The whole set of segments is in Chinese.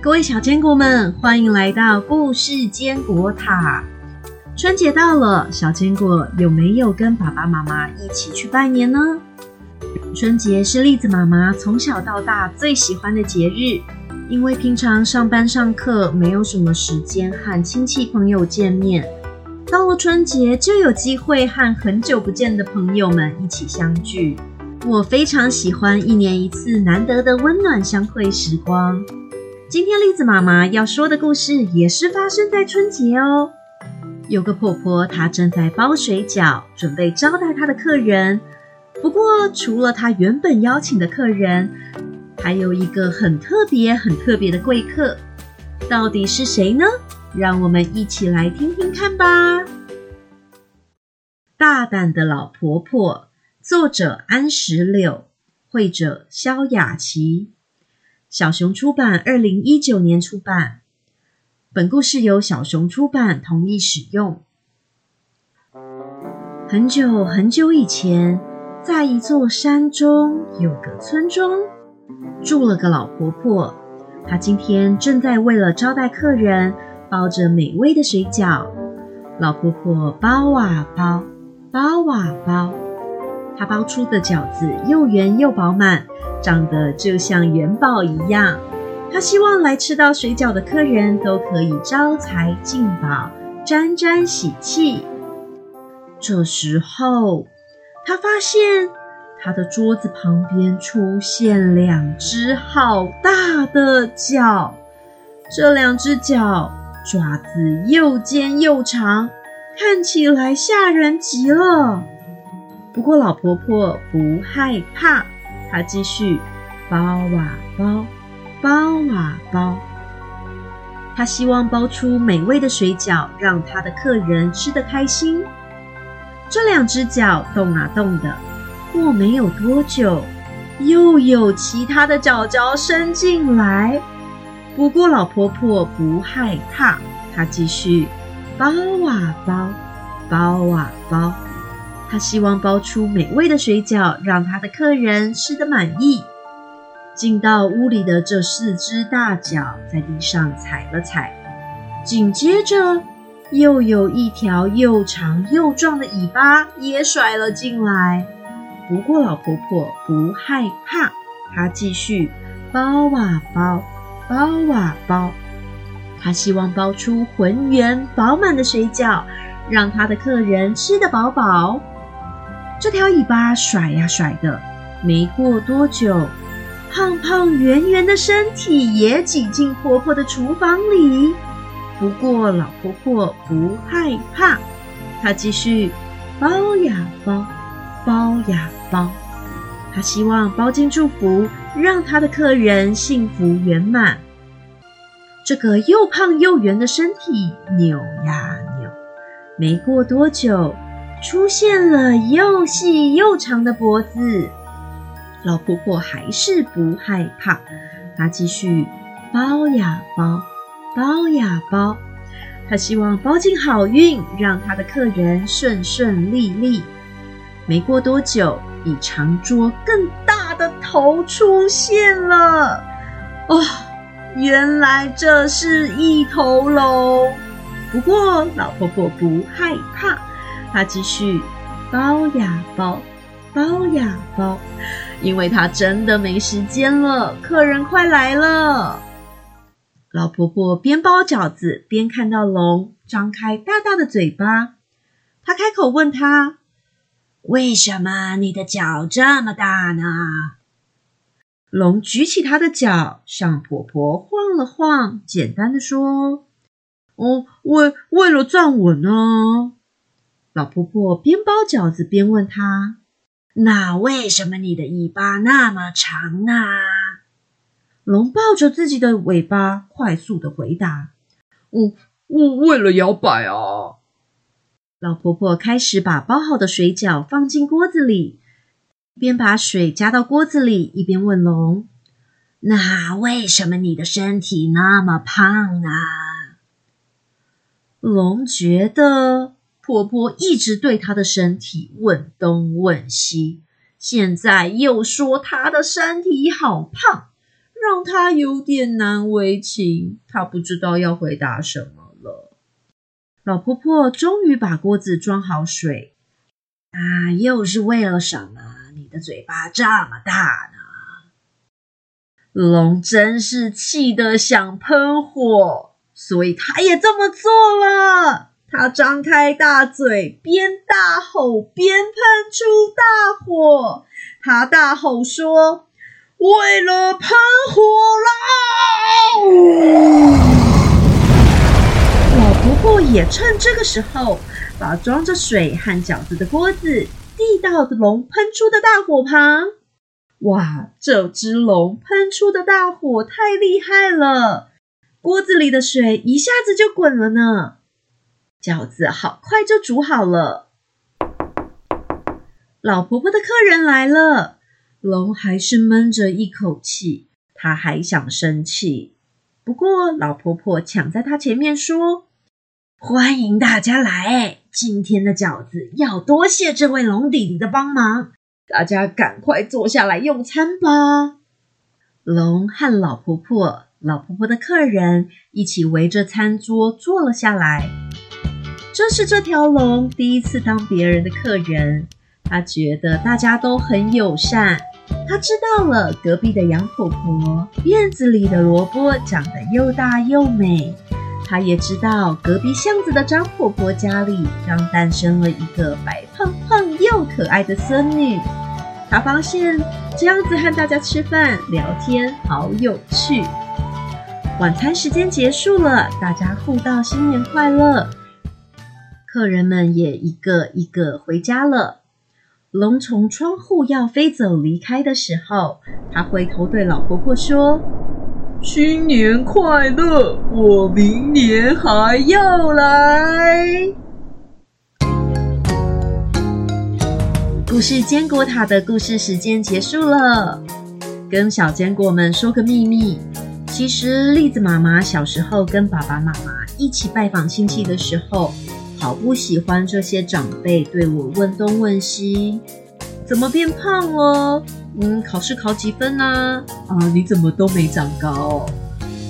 各位小坚果们，欢迎来到故事坚果塔。春节到了，小坚果有没有跟爸爸妈妈一起去拜年呢？春节是栗子妈妈从小到大最喜欢的节日，因为平常上班上课没有什么时间和亲戚朋友见面，到了春节就有机会和很久不见的朋友们一起相聚。我非常喜欢一年一次难得的温暖相会时光。今天栗子妈妈要说的故事也是发生在春节哦。有个婆婆，她正在包水饺，准备招待她的客人。不过，除了她原本邀请的客人，还有一个很特别、很特别的贵客，到底是谁呢？让我们一起来听听看吧。大胆的老婆婆，作者安石榴，绘者萧雅琪，小熊出版，二零一九年出版。本故事由小熊出版同意使用。很久很久以前，在一座山中有个村庄，住了个老婆婆。她今天正在为了招待客人，包着美味的水饺。老婆婆包啊包，包啊包，她包出的饺子又圆又饱满，长得就像元宝一样。他希望来吃到水饺的客人都可以招财进宝、沾沾喜气。这时候，他发现他的桌子旁边出现两只好大的脚，这两只脚爪子又尖又长，看起来吓人极了。不过老婆婆不害怕，她继续包啊包。包啊包，他希望包出美味的水饺，让他的客人吃得开心。这两只脚动啊动的，过没有多久，又有其他的脚脚伸进来。不过老婆婆不害怕，她继续包啊包，包啊包。她希望包出美味的水饺，让她的客人吃得满意。进到屋里的这四只大脚在地上踩了踩，紧接着又有一条又长又壮的尾巴也甩了进来。不过老婆婆不害怕，她继续包啊包，包啊包。她希望包出浑圆饱满的水饺，让她的客人吃得饱饱。这条尾巴甩呀甩的，没过多久。胖胖圆圆的身体也挤进婆婆的厨房里，不过老婆婆不害怕，她继续包呀包，包呀包。她希望包进祝福，让她的客人幸福圆满。这个又胖又圆的身体扭呀扭，没过多久，出现了又细又长的脖子。老婆婆还是不害怕，她继续包呀包，包呀包。她希望包进好运，让她的客人顺顺利利。没过多久，比长桌更大的头出现了。哦，原来这是一头龙。不过老婆婆不害怕，她继续包呀包。包呀包，因为她真的没时间了，客人快来了。老婆婆边包饺子边看到龙张开大大的嘴巴，她开口问他：“为什么你的脚这么大呢？”龙举起他的脚向婆婆晃了晃，简单的说：“哦，为为了站稳呢。”老婆婆边包饺子边问他。那为什么你的尾巴那么长呢？龙抱着自己的尾巴，快速的回答：“我我为了摇摆啊。”老婆婆开始把包好的水饺放进锅子里，边把水加到锅子里，一边问龙：“那为什么你的身体那么胖呢？”龙觉得。婆婆一直对她的身体问东问西，现在又说她的身体好胖，让她有点难为情。她不知道要回答什么了。老婆婆终于把锅子装好水。啊，又是为了什么？你的嘴巴这么大呢？龙真是气得想喷火，所以他也这么做了。他张开大嘴，边大吼边喷出大火。他大吼说：“为了喷火啦！”老婆婆也趁这个时候，把装着水和饺子的锅子递到龙喷出的大火旁。哇，这只龙喷出的大火太厉害了，锅子里的水一下子就滚了呢。饺子好快就煮好了。老婆婆的客人来了，龙还是闷着一口气，他还想生气。不过老婆婆抢在他前面说：“欢迎大家来，今天的饺子要多谢这位龙弟弟的帮忙，大家赶快坐下来用餐吧。”龙和老婆婆、老婆婆的客人一起围着餐桌坐了下来。这是这条龙第一次当别人的客人，他觉得大家都很友善。他知道了隔壁的杨婆婆院子里的萝卜长得又大又美，他也知道隔壁巷子的张婆婆家里刚诞生了一个白胖胖又可爱的孙女。他发现这样子和大家吃饭聊天好有趣。晚餐时间结束了，大家互道新年快乐。客人们也一个一个回家了。龙从窗户要飞走离开的时候，他回头对老婆婆说：“新年快乐，我明年还要来。”故事坚果塔的故事时间结束了。跟小坚果们说个秘密，其实栗子妈妈小时候跟爸爸妈妈一起拜访亲戚的时候。好不喜欢这些长辈对我问东问西，怎么变胖了？嗯，考试考几分呢？啊，你怎么都没长高？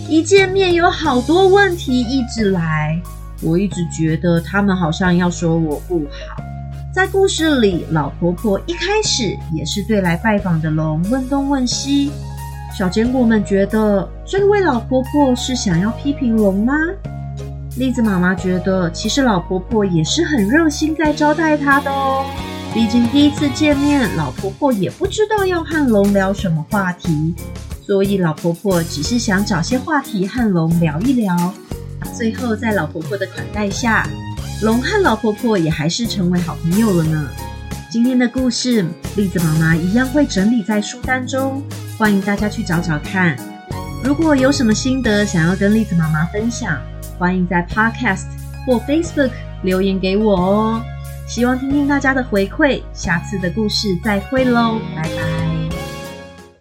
一见面有好多问题一直来，我一直觉得他们好像要说我不好。在故事里，老婆婆一开始也是对来拜访的龙问东问西。小坚果们觉得这位老婆婆是想要批评龙吗？栗子妈妈觉得，其实老婆婆也是很热心在招待她的哦。毕竟第一次见面，老婆婆也不知道要和龙聊什么话题，所以老婆婆只是想找些话题和龙聊一聊。最后在老婆婆的款待下，龙和老婆婆也还是成为好朋友了呢。今天的故事，栗子妈妈一样会整理在书单中，欢迎大家去找找看。如果有什么心得想要跟栗子妈妈分享，欢迎在 Podcast 或 Facebook 留言给我哦，希望听听大家的回馈。下次的故事再会喽，拜拜。